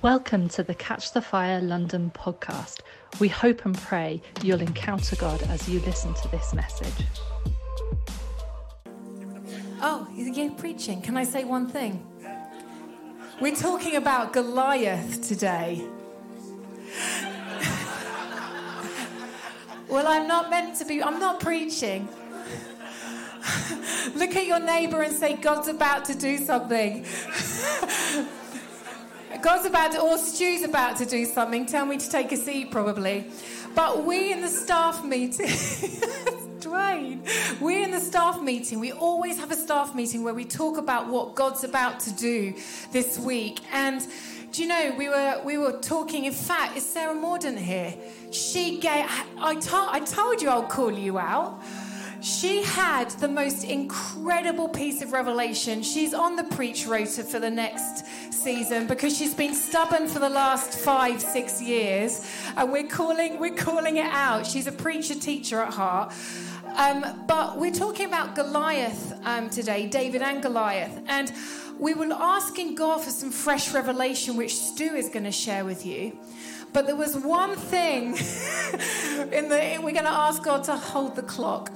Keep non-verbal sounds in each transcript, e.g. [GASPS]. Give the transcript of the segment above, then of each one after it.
Welcome to the Catch the Fire London podcast. We hope and pray you'll encounter God as you listen to this message. Oh, you're preaching. Can I say one thing? We're talking about Goliath today. well, I'm not meant to be, I'm not preaching. Look at your neighbor and say, God's about to do something. God's about to, or Stu's about to do something. Tell me to take a seat, probably. But we in the staff meeting, [LAUGHS] Dwayne, we in the staff meeting, we always have a staff meeting where we talk about what God's about to do this week. And do you know, we were we were talking. In fact, is Sarah Morden here? She gave. I, to, I told you I'll call you out. She had the most incredible piece of revelation. She's on the preach rota for the next season because she's been stubborn for the last five, six years, and we're calling we're calling it out. She's a preacher teacher at heart. Um, but we're talking about Goliath um, today, David and Goliath, and we were asking God for some fresh revelation, which Stu is going to share with you. But there was one thing [LAUGHS] in the we're going to ask God to hold the clock.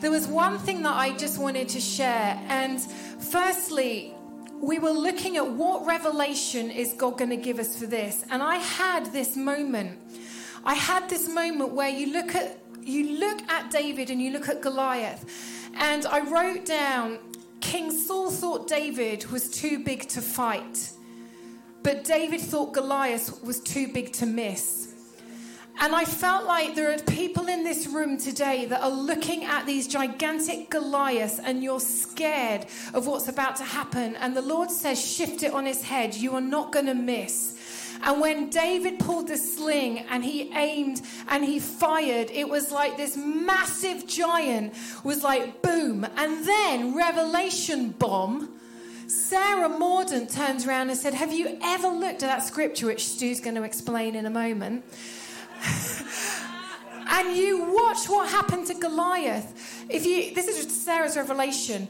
There was one thing that I just wanted to share and firstly we were looking at what revelation is God going to give us for this and I had this moment. I had this moment where you look at you look at David and you look at Goliath and I wrote down King Saul thought David was too big to fight. But David thought Goliath was too big to miss. And I felt like there are people in this room today that are looking at these gigantic Goliaths and you're scared of what's about to happen. And the Lord says, shift it on his head. You are not going to miss. And when David pulled the sling and he aimed and he fired, it was like this massive giant was like boom. And then revelation bomb Sarah Mordant turns around and said, Have you ever looked at that scripture, which Stu's going to explain in a moment? [LAUGHS] and you watch what happened to Goliath. If you, this is Sarah's revelation.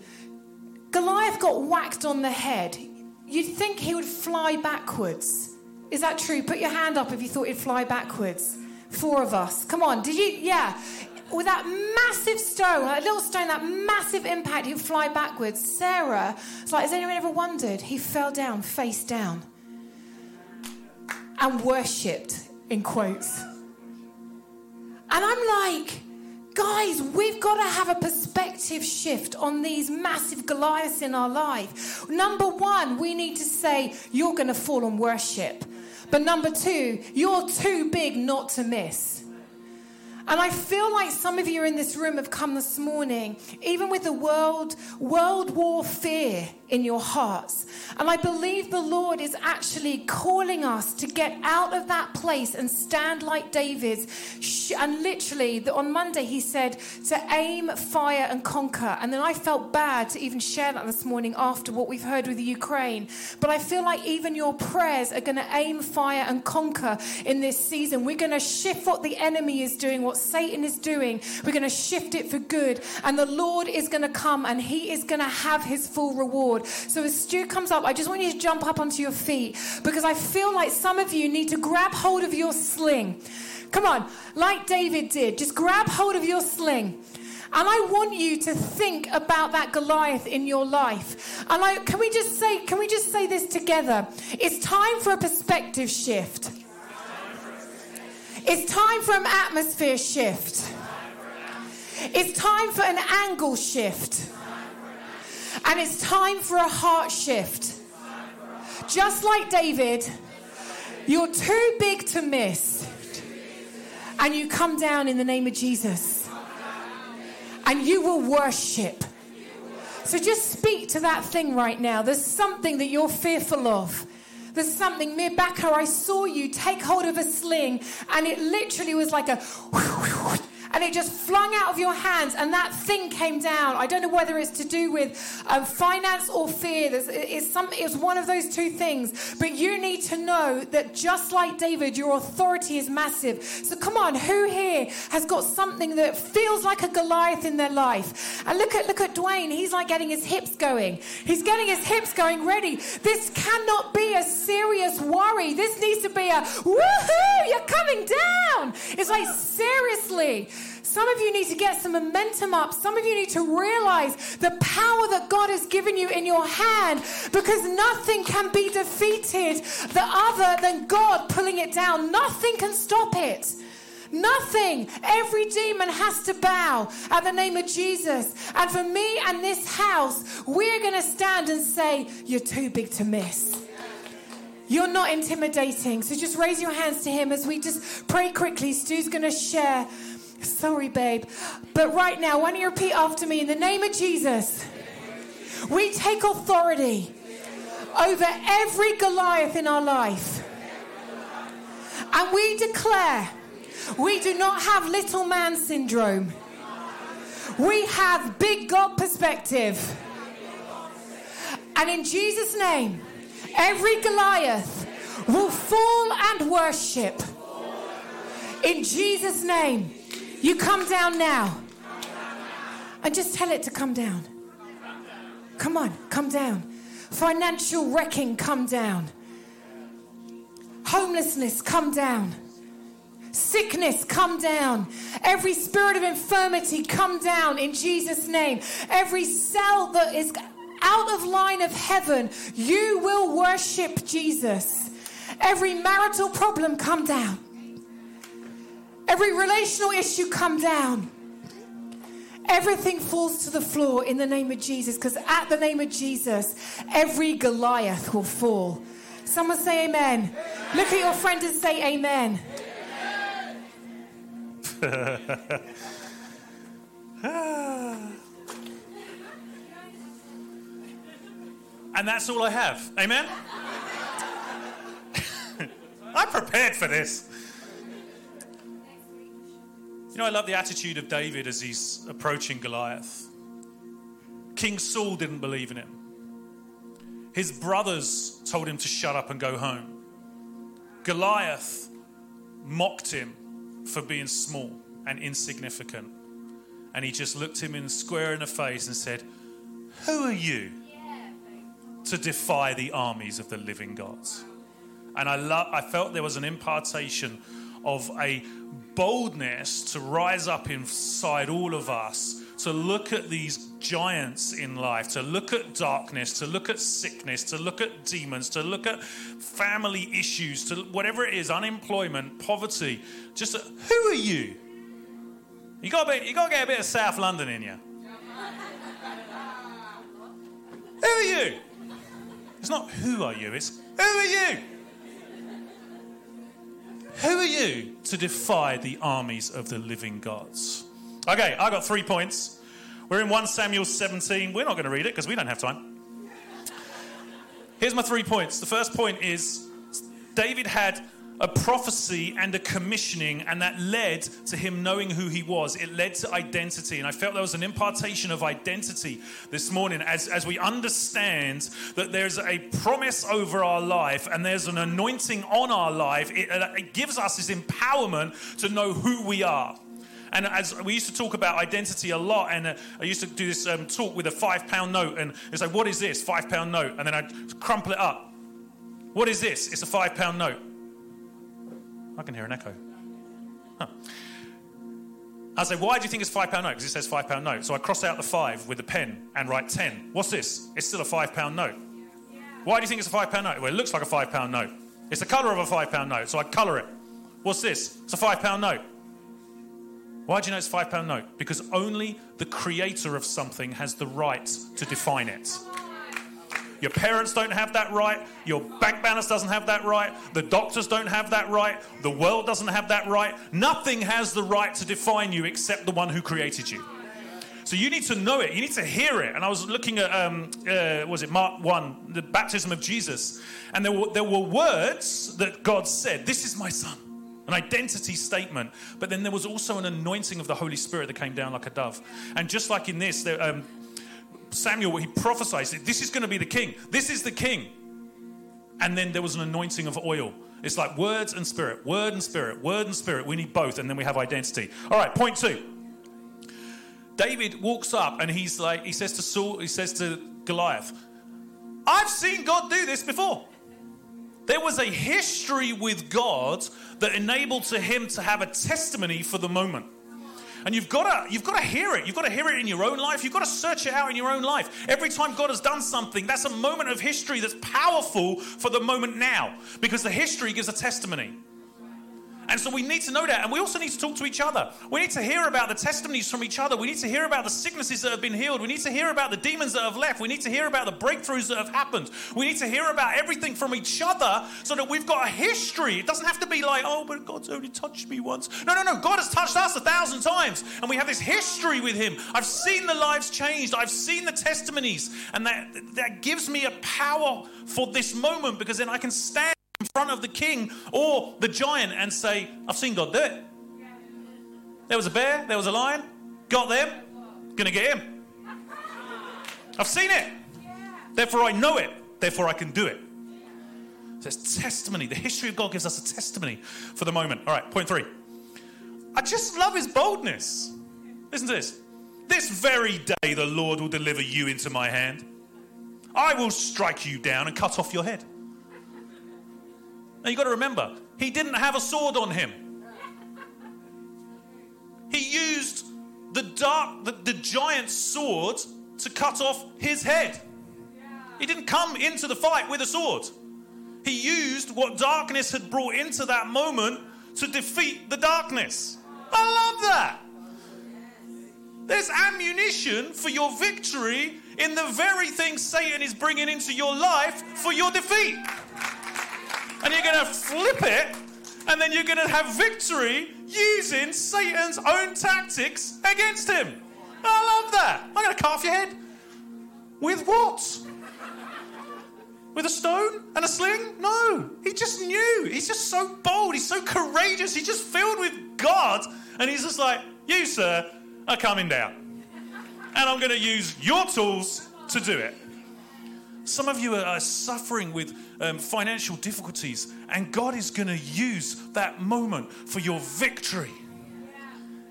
Goliath got whacked on the head. You'd think he would fly backwards. Is that true? Put your hand up if you thought he'd fly backwards. Four of us. Come on. Did you? Yeah with that massive stone, that little stone, that massive impact, he'd fly backwards. Sarah, it's like, has anyone ever wondered? He fell down, face down, and worshipped, in quotes. And I'm like, guys, we've got to have a perspective shift on these massive Goliaths in our life. Number one, we need to say, you're going to fall on worship. But number two, you're too big not to miss. And I feel like some of you in this room have come this morning, even with the world, world war fear in your hearts. And I believe the Lord is actually calling us to get out of that place and stand like David's. And literally, on Monday, he said to aim, fire, and conquer. And then I felt bad to even share that this morning after what we've heard with Ukraine. But I feel like even your prayers are going to aim, fire, and conquer in this season. We're going to shift what the enemy is doing, what Satan is doing. We're going to shift it for good. And the Lord is going to come and he is going to have his full reward. So as Stu comes up, I just want you to jump up onto your feet because I feel like some of you need to grab hold of your sling. Come on, like David did, just grab hold of your sling. And I want you to think about that Goliath in your life. And I, can we just say, can we just say this together? It's time for a perspective shift. It's time for an atmosphere shift. It's time for an angle shift. And it's time for a heart shift. Just like David, you're too big to miss. And you come down in the name of Jesus. And you will worship. So just speak to that thing right now. There's something that you're fearful of. There's something, Mirbaka, I saw you take hold of a sling, and it literally was like a, [LAUGHS] and it just flung out of your hands, and that thing came down. I don't know whether it's to do with um, finance or fear. There's, it's, some, it's one of those two things. But you need to know that just like David, your authority is massive. So come on, who here has got something that feels like a Goliath in their life? And look at look at Dwayne. He's like getting his hips going. He's getting his hips going ready. This cannot be a serious worry. This needs to be a woohoo! You're coming down. It's like seriously. Some of you need to get some momentum up. Some of you need to realize the power that God has given you in your hand because nothing can be defeated the other than God pulling it down. Nothing can stop it. Nothing. Every demon has to bow at the name of Jesus. And for me and this house, we're going to stand and say, You're too big to miss. You're not intimidating. So just raise your hands to Him as we just pray quickly. Stu's going to share Sorry, babe. But right now, why don't you repeat after me? In the name of Jesus, we take authority over every Goliath in our life. And we declare we do not have little man syndrome. We have big God perspective. And in Jesus' name, every Goliath will fall and worship. In Jesus' name. You come down now. And just tell it to come down. Come on, come down. Financial wrecking, come down. Homelessness, come down. Sickness, come down. Every spirit of infirmity, come down in Jesus' name. Every cell that is out of line of heaven, you will worship Jesus. Every marital problem, come down. Every relational issue come down. Everything falls to the floor in the name of Jesus because at the name of Jesus, every Goliath will fall. Someone say amen. amen. Look at your friend and say amen. amen. [LAUGHS] and that's all I have. Amen? [LAUGHS] I prepared for this. You know, I love the attitude of David as he's approaching Goliath. King Saul didn't believe in him. His brothers told him to shut up and go home. Goliath mocked him for being small and insignificant. And he just looked him in square in the face and said, Who are you to defy the armies of the living gods? And I, lo- I felt there was an impartation of a boldness to rise up inside all of us to look at these giants in life, to look at darkness, to look at sickness, to look at demons, to look at family issues, to whatever it is, unemployment, poverty. Just who are you? You got to you got to get a bit of South London in you. who are you? It's not who are you, it's who are you? Who are you to defy the armies of the living gods? Okay, I got three points. We're in 1 Samuel 17. We're not going to read it because we don't have time. Here's my three points. The first point is David had a prophecy and a commissioning, and that led to him knowing who he was. It led to identity. And I felt there was an impartation of identity this morning as, as we understand that there's a promise over our life and there's an anointing on our life. It, it gives us this empowerment to know who we are. And as we used to talk about identity a lot, and uh, I used to do this um, talk with a five pound note, and it's like, what is this? Five pound note. And then I'd crumple it up. What is this? It's a five pound note. I can hear an echo. Huh. I say, why do you think it's five pound note? Because it says five pound note. So I cross out the five with a pen and write ten. What's this? It's still a five pound note. Why do you think it's a five pound note? Well, it looks like a five pound note. It's the colour of a five pound note, so I colour it. What's this? It's a five pound note. Why do you know it's a five pound note? Because only the creator of something has the right to define it. Your parents don't have that right. Your bank balance doesn't have that right. The doctors don't have that right. The world doesn't have that right. Nothing has the right to define you except the one who created you. So you need to know it. You need to hear it. And I was looking at, um, uh, was it Mark 1, the baptism of Jesus. And there were, there were words that God said, This is my son. an identity statement. But then there was also an anointing of the Holy Spirit that came down like a dove. And just like in this, there, um, Samuel, he prophesied, This is going to be the king. This is the king. And then there was an anointing of oil. It's like words and spirit, word and spirit, word and spirit. We need both, and then we have identity. All right, point two. David walks up and he's like, he says to Saul, he says to Goliath, I've seen God do this before. There was a history with God that enabled to him to have a testimony for the moment. And you've got to you've got to hear it. You've got to hear it in your own life. You've got to search it out in your own life. Every time God has done something, that's a moment of history that's powerful for the moment now because the history gives a testimony. And so we need to know that. And we also need to talk to each other. We need to hear about the testimonies from each other. We need to hear about the sicknesses that have been healed. We need to hear about the demons that have left. We need to hear about the breakthroughs that have happened. We need to hear about everything from each other so that we've got a history. It doesn't have to be like, oh, but God's only touched me once. No, no, no. God has touched us a thousand times. And we have this history with Him. I've seen the lives changed. I've seen the testimonies. And that, that gives me a power for this moment because then I can stand front of the king or the giant and say, I've seen God do it. There was a bear, there was a lion, got them, gonna get him. I've seen it. Therefore, I know it. Therefore, I can do it. So it's testimony. The history of God gives us a testimony for the moment. All right, point three. I just love his boldness. Listen to this. This very day, the Lord will deliver you into my hand. I will strike you down and cut off your head. Now you've got to remember, he didn't have a sword on him. He used the dark, the, the giant sword to cut off his head. He didn't come into the fight with a sword. He used what darkness had brought into that moment to defeat the darkness. I love that. There's ammunition for your victory in the very thing Satan is bringing into your life for your defeat and you're going to flip it, and then you're going to have victory using Satan's own tactics against him. I love that. I'm going to cut off your head. With what? With a stone and a sling? No. He just knew. He's just so bold. He's so courageous. He's just filled with God. And he's just like, You, sir, are coming down. And I'm going to use your tools to do it. Some of you are suffering with um, financial difficulties, and God is going to use that moment for your victory.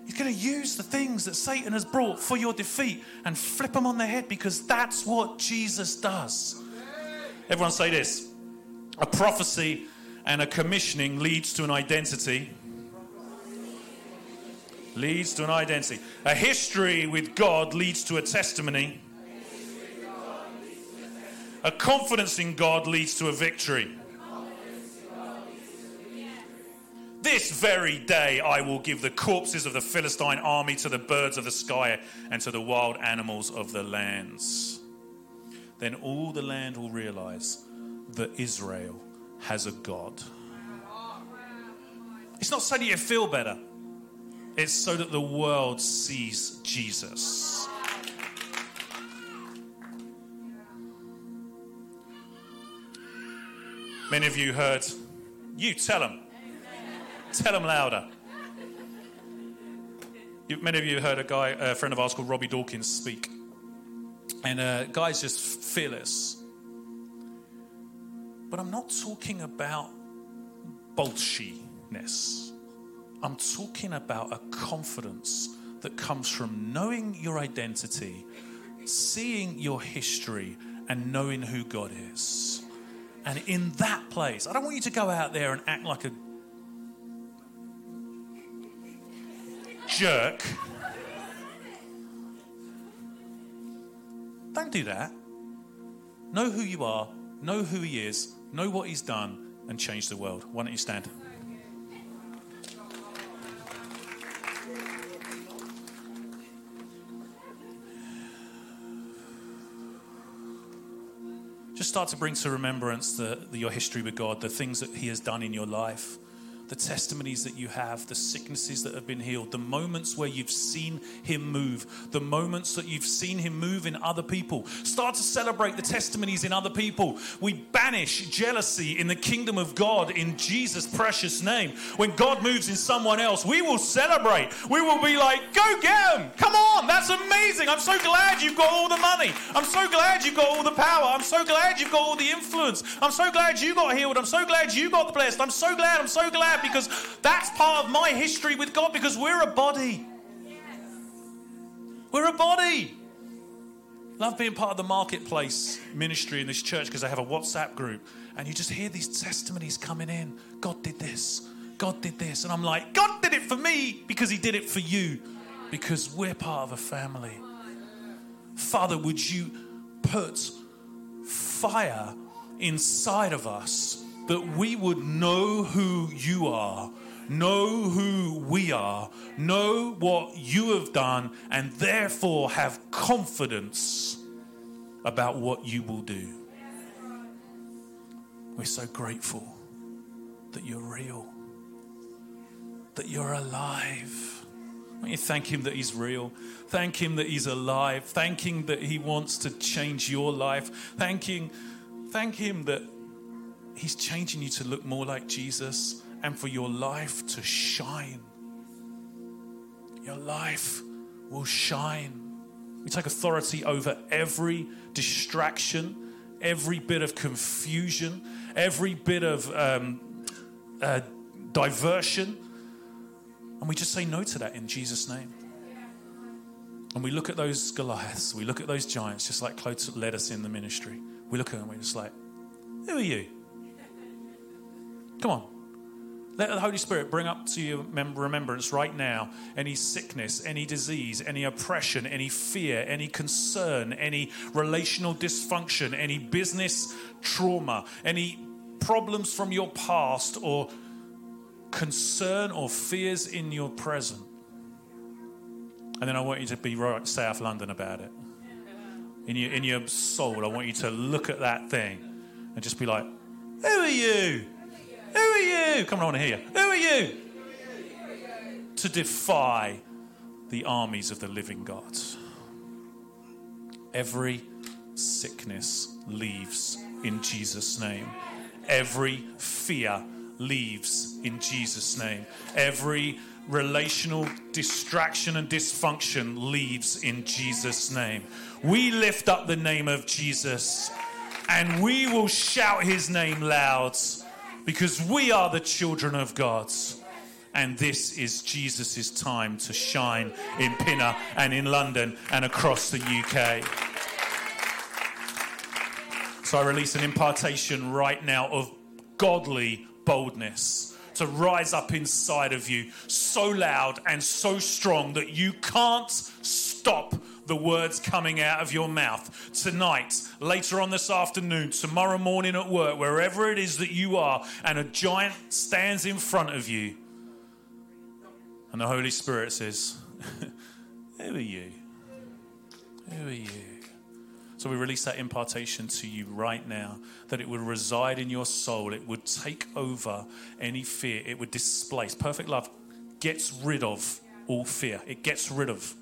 He's going to use the things that Satan has brought for your defeat and flip them on their head because that's what Jesus does. Everyone say this a prophecy and a commissioning leads to an identity. Leads to an identity. A history with God leads to a testimony. A confidence in God leads to a victory. This very day I will give the corpses of the Philistine army to the birds of the sky and to the wild animals of the lands. Then all the land will realize that Israel has a God. It's not so that you feel better, it's so that the world sees Jesus. Many of you heard, you tell them. Tell them louder. Many of you heard a guy, a friend of ours called Robby Dawkins, speak. And uh, guy's just fearless. But I'm not talking about bolshiness. I'm talking about a confidence that comes from knowing your identity, seeing your history, and knowing who God is. And in that place, I don't want you to go out there and act like a jerk. Don't do that. Know who you are, know who He is, know what He's done, and change the world. Why don't you stand? Just start to bring to remembrance the, the, your history with God, the things that He has done in your life, the testimonies that you have, the sicknesses that have been healed, the moments where you've seen Him move, the moments that you've seen Him move in other people. Start to celebrate the testimonies in other people. We banish jealousy in the kingdom of God in Jesus' precious name. When God moves in someone else, we will celebrate. We will be like, go get Him! Come on, that's amazing. I'm so glad you've got all the money. I'm so glad you've got all the power. I'm so glad you've got all the influence. I'm so glad you got healed. I'm so glad you got the blessed. I'm so glad. I'm so glad because that's part of my history with God because we're a body. We're a body. Love being part of the marketplace ministry in this church because they have a WhatsApp group and you just hear these testimonies coming in. God did this. God did this. And I'm like, God did it for me because He did it for you because we're part of a family. Father, would you put fire inside of us that we would know who you are, know who we are, know what you have done, and therefore have confidence about what you will do. We're so grateful that you're real, that you're alive. Won't you thank Him that He's real? Thank Him that He's alive. Thank Him that He wants to change your life. Thank Him, thank Him that He's changing you to look more like Jesus and for your life to shine. Your life will shine. We take authority over every distraction, every bit of confusion, every bit of um, uh, diversion. And we just say no to that in Jesus' name. And we look at those Goliaths, we look at those giants, just like Claude led us in the ministry. We look at them, we're just like, who are you? Come on. Let the Holy Spirit bring up to your remembrance right now any sickness, any disease, any oppression, any fear, any concern, any relational dysfunction, any business trauma, any problems from your past or concern or fears in your present. And then I want you to be right South London about it. In your, in your soul, I want you to look at that thing and just be like, Who are you? Who are you? Come on, I want to hear you. Who are you? To defy the armies of the living God. Every sickness leaves in Jesus' name. Every fear leaves in Jesus' name. Every relational distraction and dysfunction leaves in Jesus' name. We lift up the name of Jesus and we will shout his name loud because we are the children of God. And this is Jesus' time to shine in Pinner and in London and across the UK. So I release an impartation right now of godly boldness to rise up inside of you so loud and so strong that you can't stop the words coming out of your mouth tonight, later on this afternoon, tomorrow morning at work, wherever it is that you are, and a giant stands in front of you. And the Holy Spirit says, [LAUGHS] Who are you? Who are you? So we release that impartation to you right now that it would reside in your soul. It would take over any fear. It would displace. Perfect love gets rid of all fear, it gets rid of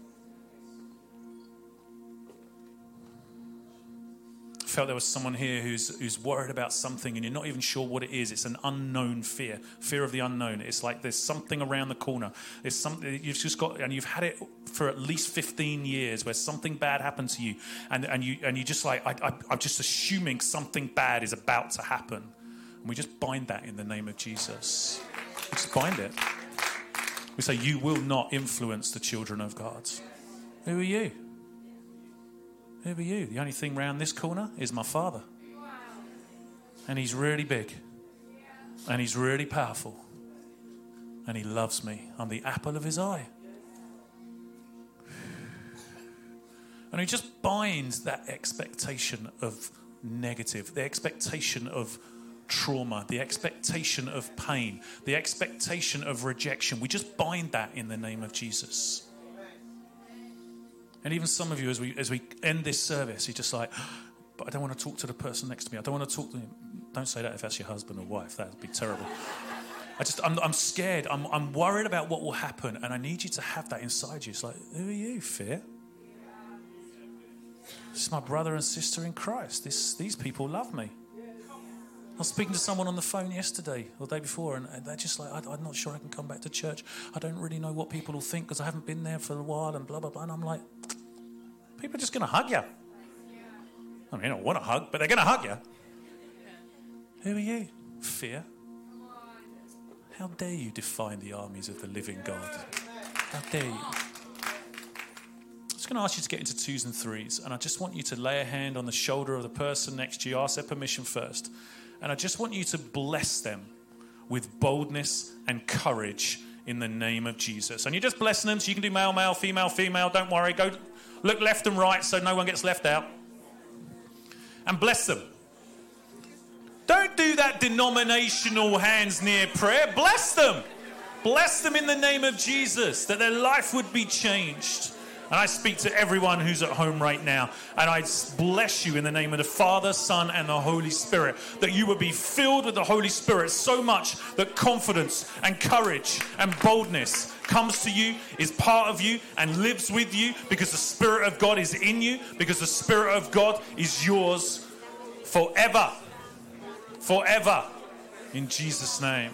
felt there was someone here who's, who's worried about something and you're not even sure what it is. It's an unknown fear, fear of the unknown. It's like there's something around the corner. There's something you've just got, and you've had it for at least 15 years where something bad happened to you. And, and, you, and you just like, I, I, I'm just assuming something bad is about to happen. And we just bind that in the name of Jesus. We just bind it. We say, You will not influence the children of God. Who are you? Who are you? The only thing round this corner is my father. And he's really big. And he's really powerful. And he loves me. I'm the apple of his eye. And he just binds that expectation of negative, the expectation of trauma, the expectation of pain, the expectation of rejection. We just bind that in the name of Jesus. And even some of you, as we, as we end this service, you're just like, [GASPS] but I don't want to talk to the person next to me. I don't want to talk to them. Don't say that if that's your husband or wife. That would be terrible. I just, I'm, I'm scared. I'm, I'm worried about what will happen. And I need you to have that inside you. It's like, who are you, fear? This is my brother and sister in Christ. This, these people love me. I was speaking to someone on the phone yesterday or the day before, and they're just like, I, am not sure I can come back to church. I don't really know what people will think because I haven't been there for a while, and blah, blah, blah. And I'm like, people are just going to hug you. I mean, I want to hug, but they're going to hug you. Who are you? Fear. How dare you define the armies of the living God? How dare you? I'm just going to ask you to get into twos and threes, and I just want you to lay a hand on the shoulder of the person next to you, ask their permission first, and I just want you to bless them with boldness and courage in the name of Jesus. And you're just blessing them, so you can do male, male, female, female. Don't worry. Go look left and right so no one gets left out. And bless them. Don't do that denominational hands near prayer. Bless them. Bless them in the name of Jesus, that their life would be changed. And I speak to everyone who's at home right now, and I bless you in the name of the Father, Son, and the Holy Spirit, that you would be filled with the Holy Spirit so much that confidence and courage and boldness comes to you, is part of you, and lives with you because the Spirit of God is in you, because the Spirit of God is yours forever forever. In Jesus' name.